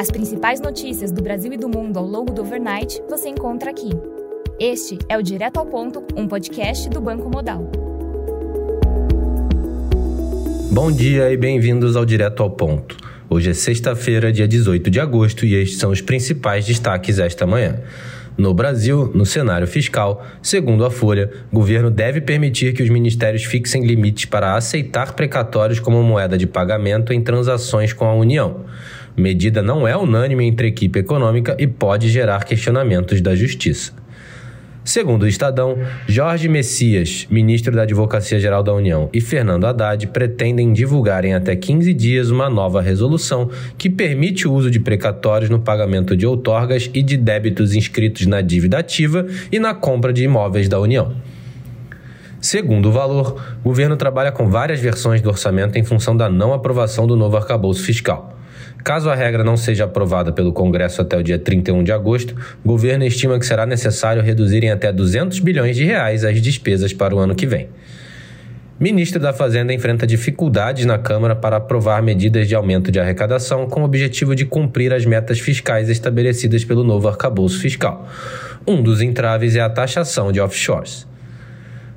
As principais notícias do Brasil e do mundo ao longo do overnight você encontra aqui. Este é o Direto ao Ponto, um podcast do Banco Modal. Bom dia e bem-vindos ao Direto ao Ponto. Hoje é sexta-feira, dia 18 de agosto, e estes são os principais destaques esta manhã. No Brasil, no cenário fiscal, segundo a Folha, o governo deve permitir que os ministérios fixem limites para aceitar precatórios como moeda de pagamento em transações com a União. Medida não é unânime entre equipe econômica e pode gerar questionamentos da Justiça. Segundo o Estadão, Jorge Messias, ministro da Advocacia Geral da União, e Fernando Haddad pretendem divulgar em até 15 dias uma nova resolução que permite o uso de precatórios no pagamento de outorgas e de débitos inscritos na dívida ativa e na compra de imóveis da União. Segundo o valor, o governo trabalha com várias versões do orçamento em função da não aprovação do novo arcabouço fiscal. Caso a regra não seja aprovada pelo Congresso até o dia 31 de agosto, o governo estima que será necessário reduzir em até 200 bilhões de reais as despesas para o ano que vem. Ministro da Fazenda enfrenta dificuldades na Câmara para aprovar medidas de aumento de arrecadação com o objetivo de cumprir as metas fiscais estabelecidas pelo novo arcabouço fiscal. Um dos entraves é a taxação de offshores.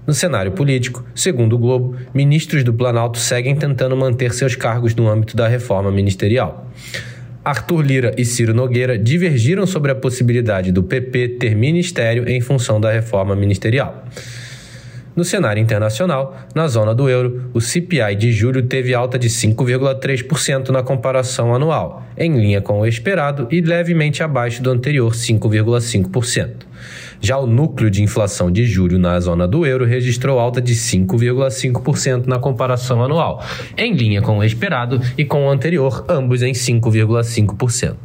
No cenário político, segundo o Globo, ministros do Planalto seguem tentando manter seus cargos no âmbito da reforma ministerial. Arthur Lira e Ciro Nogueira divergiram sobre a possibilidade do PP ter ministério em função da reforma ministerial. No cenário internacional, na zona do euro, o CPI de julho teve alta de 5,3% na comparação anual, em linha com o esperado e levemente abaixo do anterior 5,5%. Já o núcleo de inflação de julho na zona do euro registrou alta de 5,5% na comparação anual, em linha com o esperado e com o anterior, ambos em 5,5%.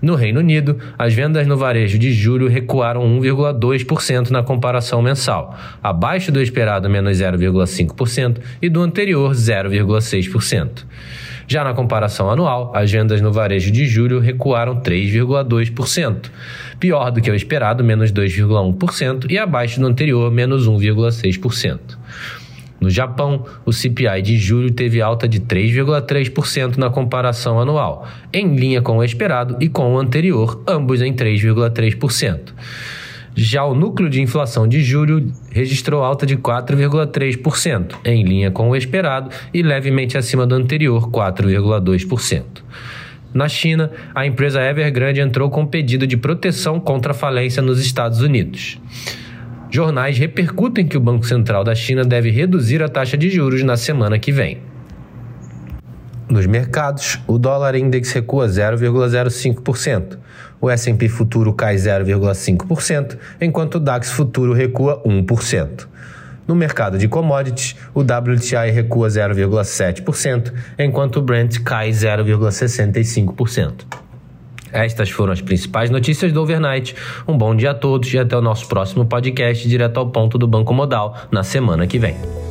No Reino Unido, as vendas no varejo de julho recuaram 1,2% na comparação mensal, abaixo do esperado menos 0,5% e do anterior 0,6%. Já na comparação anual, as vendas no varejo de julho recuaram 3,2%, pior do que o esperado, menos 2,1%, e abaixo do anterior, menos 1,6%. No Japão, o CPI de julho teve alta de 3,3% na comparação anual, em linha com o esperado e com o anterior, ambos em 3,3%. Já o núcleo de inflação de julho registrou alta de 4,3%, em linha com o esperado e levemente acima do anterior, 4,2%. Na China, a empresa Evergrande entrou com pedido de proteção contra a falência nos Estados Unidos. Jornais repercutem que o Banco Central da China deve reduzir a taxa de juros na semana que vem. Nos mercados, o dólar index recua 0,05%, o S&P futuro cai 0,5%, enquanto o DAX futuro recua 1%. No mercado de commodities, o WTI recua 0,7%, enquanto o Brent cai 0,65%. Estas foram as principais notícias do overnight. Um bom dia a todos e até o nosso próximo podcast direto ao ponto do Banco Modal na semana que vem.